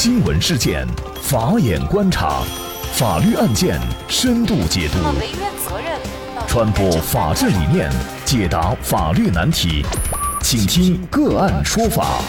新闻事件，法眼观察，法律案件深度解读，传播法治理念，解答法律难题，请听个案说法。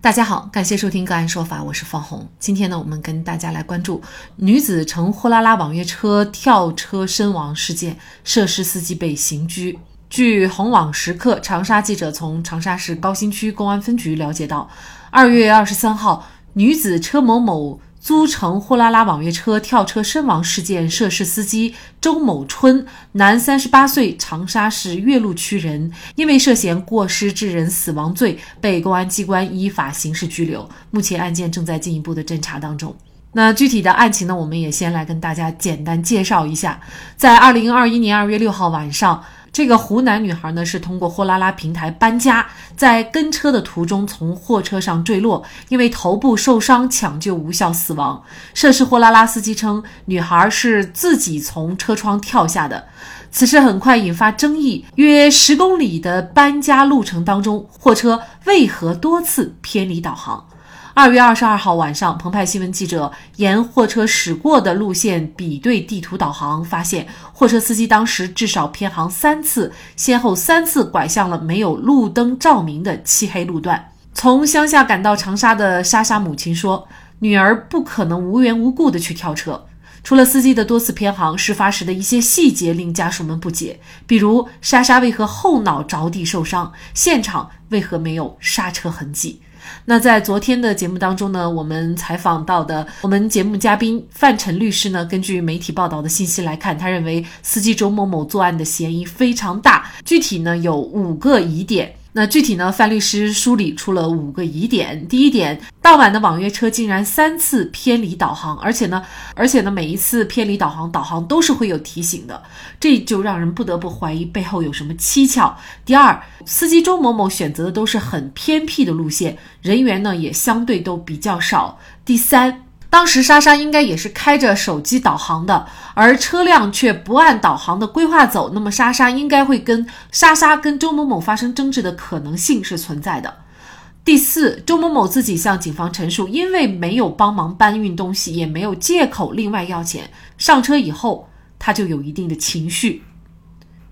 大家好，感谢收听个案说法，我是方红。今天呢，我们跟大家来关注女子乘货拉拉网约车跳车身亡事件，涉事司机被刑拘。据红网时刻长沙记者从长沙市高新区公安分局了解到，二月二十三号，女子车某某租乘货拉拉网约车跳车身亡事件，涉事司机周某春，男，三十八岁，长沙市岳麓区人，因为涉嫌过失致人死亡罪，被公安机关依法刑事拘留。目前案件正在进一步的侦查当中。那具体的案情呢，我们也先来跟大家简单介绍一下。在二零二一年二月六号晚上。这个湖南女孩呢，是通过货拉拉平台搬家，在跟车的途中从货车上坠落，因为头部受伤，抢救无效死亡。涉事货拉拉司机称，女孩是自己从车窗跳下的。此事很快引发争议，约十公里的搬家路程当中，货车为何多次偏离导航？二月二十二号晚上，澎湃新闻记者沿货车驶过的路线比对地图导航，发现货车司机当时至少偏航三次，先后三次拐向了没有路灯照明的漆黑路段。从乡下赶到长沙的莎莎母亲说：“女儿不可能无缘无故的去跳车。除了司机的多次偏航，事发时的一些细节令家属们不解，比如莎莎为何后脑着地受伤，现场为何没有刹车痕迹。”那在昨天的节目当中呢，我们采访到的我们节目嘉宾范晨律师呢，根据媒体报道的信息来看，他认为司机周某某作案的嫌疑非常大，具体呢有五个疑点。那具体呢？范律师梳理出了五个疑点。第一点，当晚的网约车竟然三次偏离导航，而且呢，而且呢，每一次偏离导航，导航都是会有提醒的，这就让人不得不怀疑背后有什么蹊跷。第二，司机周某某选择的都是很偏僻的路线，人员呢也相对都比较少。第三。当时莎莎应该也是开着手机导航的，而车辆却不按导航的规划走，那么莎莎应该会跟莎莎跟周某某发生争执的可能性是存在的。第四，周某某自己向警方陈述，因为没有帮忙搬运东西，也没有借口另外要钱。上车以后，他就有一定的情绪。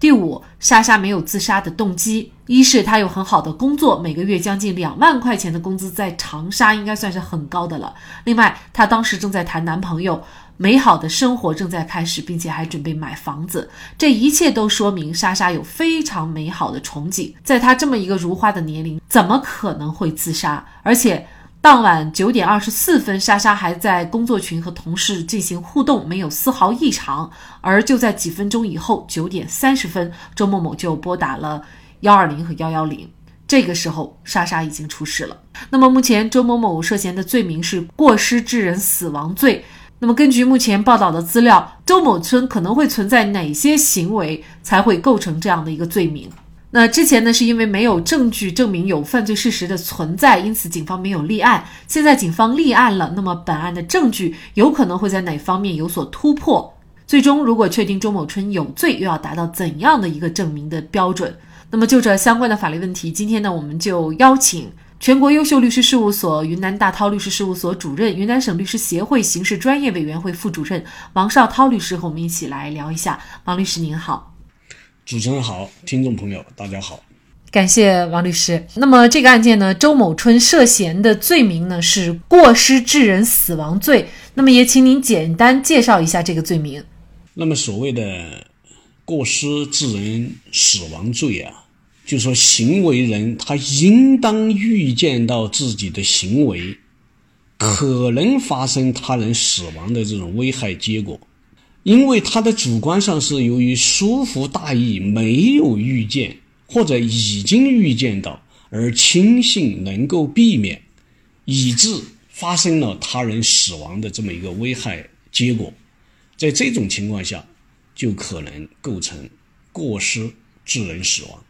第五，莎莎没有自杀的动机。一是她有很好的工作，每个月将近两万块钱的工资，在长沙应该算是很高的了。另外，她当时正在谈男朋友，美好的生活正在开始，并且还准备买房子。这一切都说明莎莎有非常美好的憧憬。在她这么一个如花的年龄，怎么可能会自杀？而且。当晚九点二十四分，莎莎还在工作群和同事进行互动，没有丝毫异常。而就在几分钟以后，九点三十分，周某某就拨打了幺二零和幺幺零。这个时候，莎莎已经出事了。那么，目前周某某涉嫌的罪名是过失致人死亡罪。那么，根据目前报道的资料，周某村可能会存在哪些行为才会构成这样的一个罪名？那之前呢，是因为没有证据证明有犯罪事实的存在，因此警方没有立案。现在警方立案了，那么本案的证据有可能会在哪方面有所突破？最终如果确定周某春有罪，又要达到怎样的一个证明的标准？那么就这相关的法律问题，今天呢，我们就邀请全国优秀律师事务所云南大韬律师事务所主任、云南省律师协会刑事专业委员会副主任王绍涛律师和我们一起来聊一下。王律师您好。主持人好，听众朋友大家好，感谢王律师。那么这个案件呢，周某春涉嫌的罪名呢是过失致人死亡罪。那么也请您简单介绍一下这个罪名。那么所谓的过失致人死亡罪啊，就说行为人他应当预见到自己的行为可能发生他人死亡的这种危害结果。因为他的主观上是由于疏忽大意，没有预见或者已经预见到，而轻信能够避免，以致发生了他人死亡的这么一个危害结果，在这种情况下，就可能构成过失致人死亡。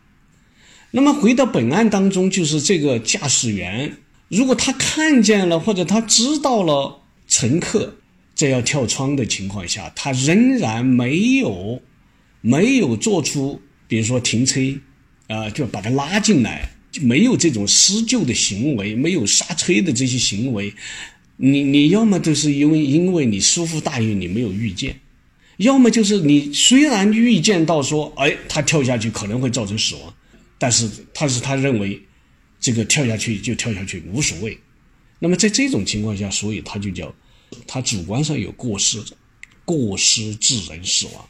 那么回到本案当中，就是这个驾驶员，如果他看见了或者他知道了乘客。在要跳窗的情况下，他仍然没有没有做出，比如说停车，啊，就把他拉进来没有这种施救的行为，没有刹车的这些行为，你你要么就是因为因为你疏忽大意，你没有预见，要么就是你虽然预见到说，哎，他跳下去可能会造成死亡，但是他是他认为这个跳下去就跳下去无所谓。那么在这种情况下，所以他就叫他主观上有过失，过失致人死亡。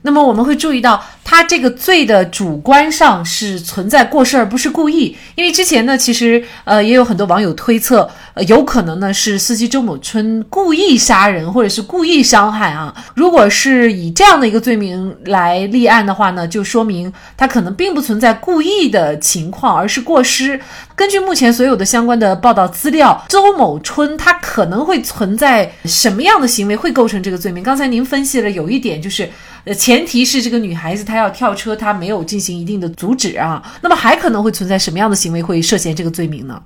那么我们会注意到，他这个罪的主观上是存在过失，而不是故意。因为之前呢，其实呃也有很多网友推测，呃有可能呢是司机周某春故意杀人或者是故意伤害啊。如果是以这样的一个罪名来立案的话呢，就说明他可能并不存在故意的情况，而是过失。根据目前所有的相关的报道资料，周某春他可能会存在什么样的行为会构成这个罪名？刚才您分析了有一点就是。呃，前提是这个女孩子她要要跳车，他没有进行一定的阻止啊。那么还可能会存在什么样的行为会涉嫌这个罪名呢？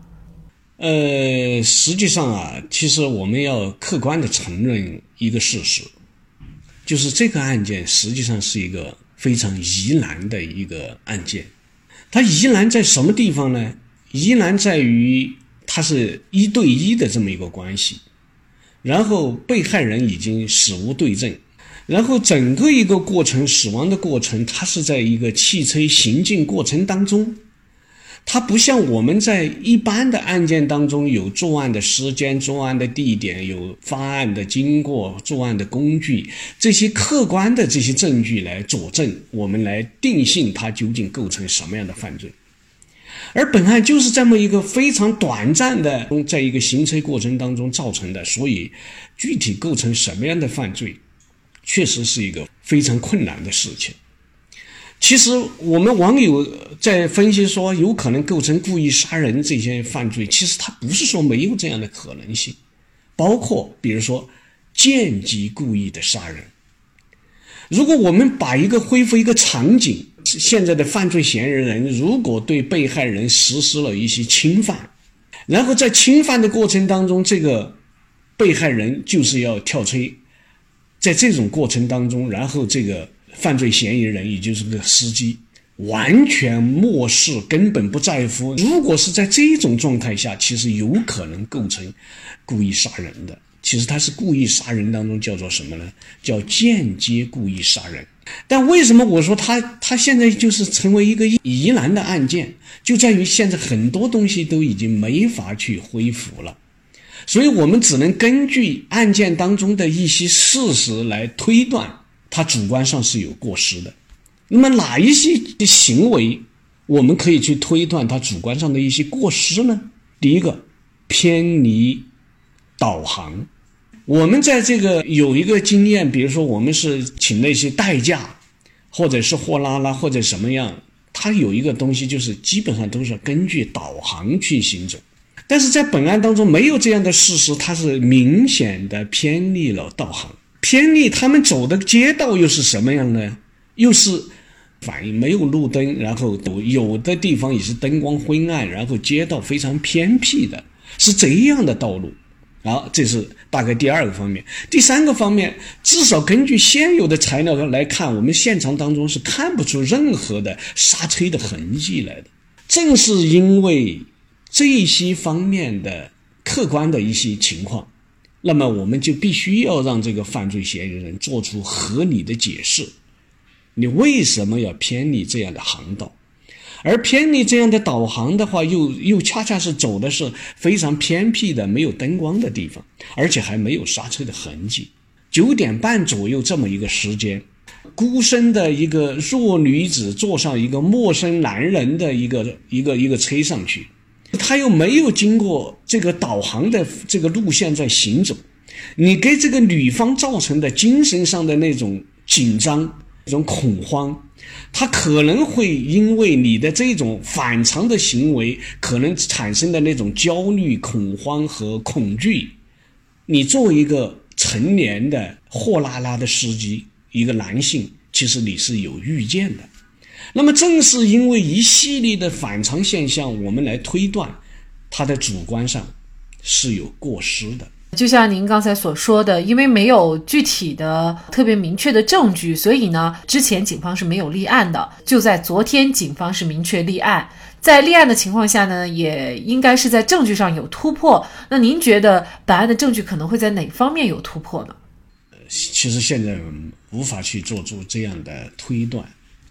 呃，实际上啊，其实我们要客观的承认一个事实，就是这个案件实际上是一个非常疑难的一个案件。它疑难在什么地方呢？疑难在于它是一对一的这么一个关系，然后被害人已经死无对证。然后整个一个过程，死亡的过程，它是在一个汽车行进过程当中，它不像我们在一般的案件当中有作案的时间、作案的地点、有发案的经过、作案的工具这些客观的这些证据来佐证，我们来定性它究竟构成什么样的犯罪。而本案就是这么一个非常短暂的，在一个行车过程当中造成的，所以具体构成什么样的犯罪？确实是一个非常困难的事情。其实我们网友在分析说有可能构成故意杀人这些犯罪，其实他不是说没有这样的可能性，包括比如说间接故意的杀人。如果我们把一个恢复一个场景，现在的犯罪嫌疑人如果对被害人实施了一些侵犯，然后在侵犯的过程当中，这个被害人就是要跳车。在这种过程当中，然后这个犯罪嫌疑人，也就是个司机，完全漠视，根本不在乎。如果是在这种状态下，其实有可能构成故意杀人的。其实他是故意杀人当中叫做什么呢？叫间接故意杀人。但为什么我说他他现在就是成为一个疑难的案件，就在于现在很多东西都已经没法去恢复了。所以我们只能根据案件当中的一些事实来推断，他主观上是有过失的。那么哪一些行为我们可以去推断他主观上的一些过失呢？第一个，偏离导航。我们在这个有一个经验，比如说我们是请那些代驾，或者是货拉拉或者什么样，它有一个东西就是基本上都是根据导航去行走。但是在本案当中没有这样的事实，它是明显的偏离了道行，偏离他们走的街道又是什么样呢？又是反映没有路灯，然后有的地方也是灯光昏暗，然后街道非常偏僻的，是这样的道路。好，这是大概第二个方面。第三个方面，至少根据现有的材料来看，我们现场当中是看不出任何的刹车的痕迹来的。正是因为。这些方面的客观的一些情况，那么我们就必须要让这个犯罪嫌疑人做出合理的解释。你为什么要偏离这样的航道？而偏离这样的导航的话，又又恰恰是走的是非常偏僻的、没有灯光的地方，而且还没有刹车的痕迹。九点半左右这么一个时间，孤身的一个弱女子坐上一个陌生男人的一个一个一个车上去。他又没有经过这个导航的这个路线在行走，你给这个女方造成的精神上的那种紧张、那种恐慌，他可能会因为你的这种反常的行为，可能产生的那种焦虑、恐慌和恐惧。你作为一个成年的货拉拉的司机，一个男性，其实你是有预见的。那么正是因为一系列的反常现象，我们来推断，他的主观上是有过失的。就像您刚才所说的，因为没有具体的、特别明确的证据，所以呢，之前警方是没有立案的。就在昨天，警方是明确立案。在立案的情况下呢，也应该是在证据上有突破。那您觉得本案的证据可能会在哪方面有突破呢？其实现在无法去做出这样的推断，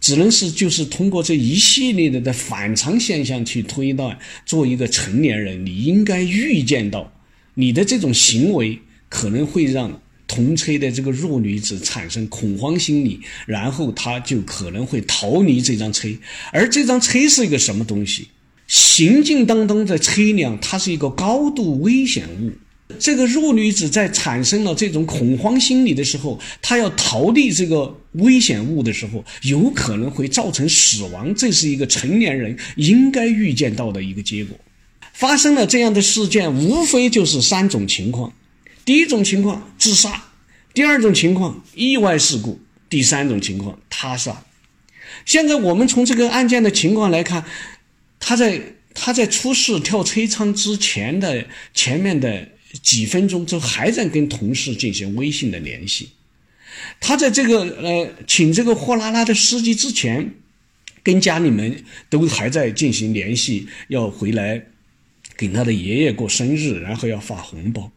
只能是就是通过这一系列的的反常现象去推断。做一个成年人，你应该预见到你的这种行为可能会让同车的这个弱女子产生恐慌心理，然后她就可能会逃离这张车。而这张车是一个什么东西？行进当中的车辆，它是一个高度危险物。这个弱女子在产生了这种恐慌心理的时候，她要逃离这个危险物的时候，有可能会造成死亡。这是一个成年人应该预见到的一个结果。发生了这样的事件，无非就是三种情况：第一种情况自杀，第二种情况意外事故，第三种情况他杀。现在我们从这个案件的情况来看，他在他在出事跳车窗之前的前面的。几分钟之后还在跟同事进行微信的联系，他在这个呃请这个货拉拉的司机之前，跟家里面都还在进行联系，要回来给他的爷爷过生日，然后要发红包。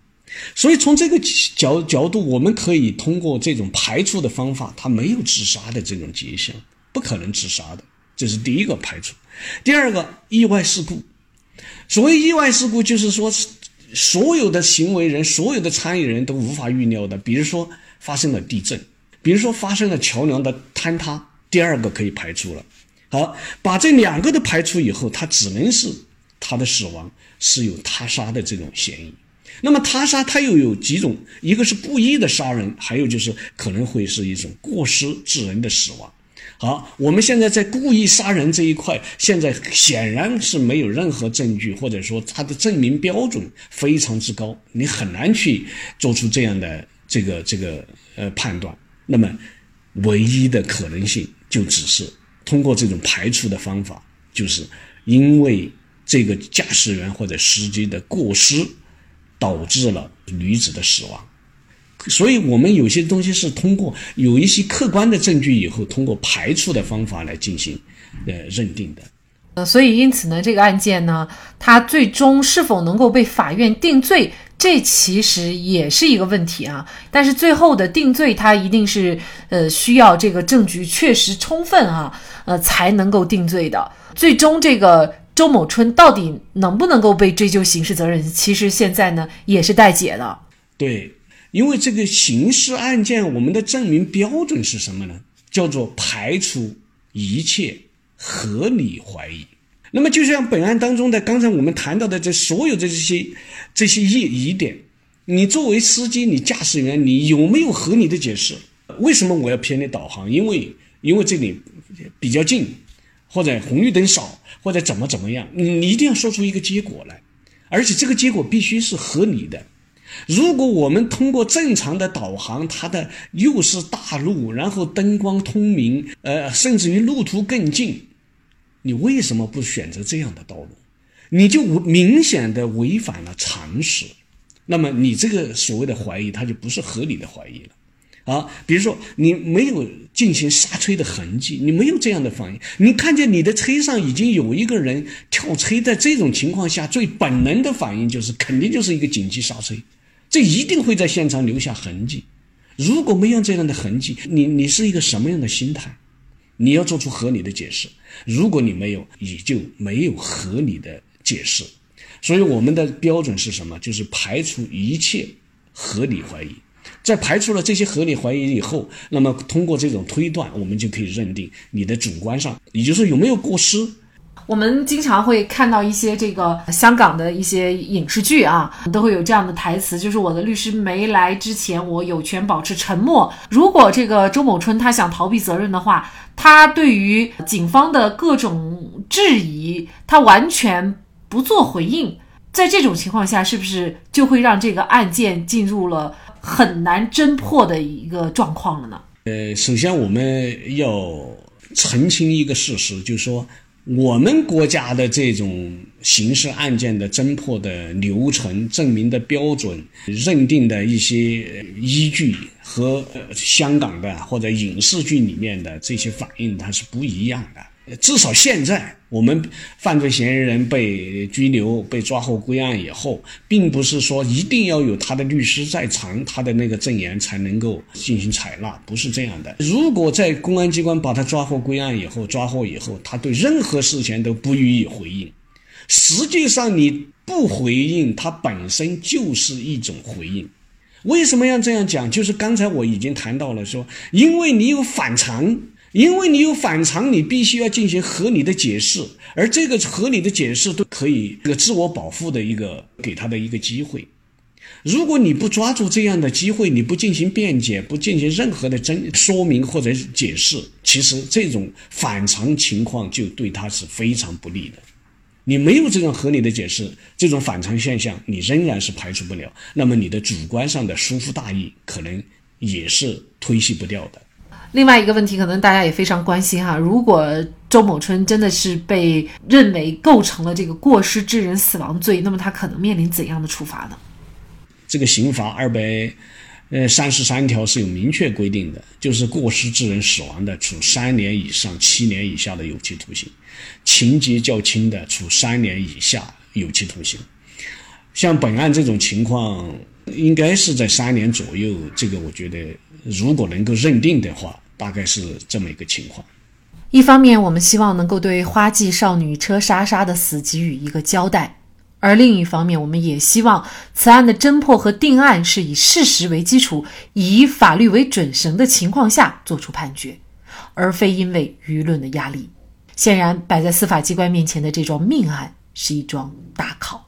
所以从这个角角度，我们可以通过这种排除的方法，他没有自杀的这种迹象，不可能自杀的，这是第一个排除。第二个意外事故，所谓意外事故，就是说。所有的行为人，所有的参与人都无法预料的，比如说发生了地震，比如说发生了桥梁的坍塌，第二个可以排除了。好，把这两个都排除以后，他只能是他的死亡是有他杀的这种嫌疑。那么他杀他又有几种，一个是故意的杀人，还有就是可能会是一种过失致人的死亡。好，我们现在在故意杀人这一块，现在显然是没有任何证据，或者说他的证明标准非常之高，你很难去做出这样的这个这个呃判断。那么，唯一的可能性就只是通过这种排除的方法，就是因为这个驾驶员或者司机的过失，导致了女子的死亡。所以，我们有些东西是通过有一些客观的证据以后，通过排除的方法来进行呃认定的。呃，所以因此呢，这个案件呢，它最终是否能够被法院定罪，这其实也是一个问题啊。但是最后的定罪，它一定是呃需要这个证据确实充分啊，呃才能够定罪的。最终，这个周某春到底能不能够被追究刑事责任，其实现在呢也是待解的。对。因为这个刑事案件，我们的证明标准是什么呢？叫做排除一切合理怀疑。那么，就像本案当中的刚才我们谈到的这所有的这些这些疑疑点，你作为司机，你驾驶员，你有没有合理的解释？为什么我要偏离导航？因为因为这里比较近，或者红绿灯少，或者怎么怎么样？你一定要说出一个结果来，而且这个结果必须是合理的。如果我们通过正常的导航，它的又是大路，然后灯光通明，呃，甚至于路途更近，你为什么不选择这样的道路？你就明显的违反了常识。那么你这个所谓的怀疑，它就不是合理的怀疑了。啊，比如说你没有进行刹车的痕迹，你没有这样的反应，你看见你的车上已经有一个人跳车，在这种情况下，最本能的反应就是肯定就是一个紧急刹车。这一定会在现场留下痕迹。如果没有这样的痕迹，你你是一个什么样的心态？你要做出合理的解释。如果你没有，你就没有合理的解释。所以我们的标准是什么？就是排除一切合理怀疑。在排除了这些合理怀疑以后，那么通过这种推断，我们就可以认定你的主观上，也就是有没有过失。我们经常会看到一些这个香港的一些影视剧啊，都会有这样的台词，就是我的律师没来之前，我有权保持沉默。如果这个周某春他想逃避责任的话，他对于警方的各种质疑，他完全不做回应。在这种情况下，是不是就会让这个案件进入了很难侦破的一个状况了呢？呃，首先我们要澄清一个事实，就是说。我们国家的这种刑事案件的侦破的流程、证明的标准、认定的一些依据和香港的或者影视剧里面的这些反应，它是不一样的。至少现在我们犯罪嫌疑人被拘留、被抓获归案以后，并不是说一定要有他的律师在场，他的那个证言才能够进行采纳，不是这样的。如果在公安机关把他抓获归案以后，抓获以后，他对任何事情都不予以回应，实际上你不回应，他本身就是一种回应。为什么要这样讲？就是刚才我已经谈到了，说因为你有反常。因为你有反常，你必须要进行合理的解释，而这个合理的解释都可以这个自我保护的一个给他的一个机会。如果你不抓住这样的机会，你不进行辩解，不进行任何的真说明或者解释，其实这种反常情况就对他是非常不利的。你没有这种合理的解释，这种反常现象你仍然是排除不了，那么你的主观上的疏忽大意可能也是推卸不掉的。另外一个问题，可能大家也非常关心哈。如果周某春真的是被认为构成了这个过失致人死亡罪，那么他可能面临怎样的处罚呢？这个刑法二百呃三十三条是有明确规定的，就是过失致人死亡的，处三年以上七年以下的有期徒刑；情节较轻的，处三年以下有期徒刑。像本案这种情况，应该是在三年左右。这个我觉得。如果能够认定的话，大概是这么一个情况。一方面，我们希望能够对花季少女车莎莎的死给予一个交代；而另一方面，我们也希望此案的侦破和定案是以事实为基础，以法律为准绳的情况下作出判决，而非因为舆论的压力。显然，摆在司法机关面前的这桩命案是一桩大考。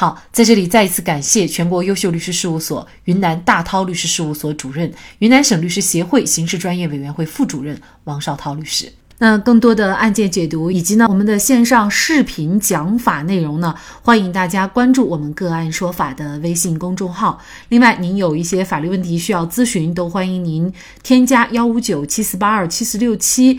好，在这里再一次感谢全国优秀律师事务所云南大韬律师事务所主任、云南省律师协会刑事专业委员会副主任王绍涛律师。那更多的案件解读以及呢我们的线上视频讲法内容呢，欢迎大家关注我们个案说法的微信公众号。另外，您有一些法律问题需要咨询，都欢迎您添加幺五九七四八二七四六七。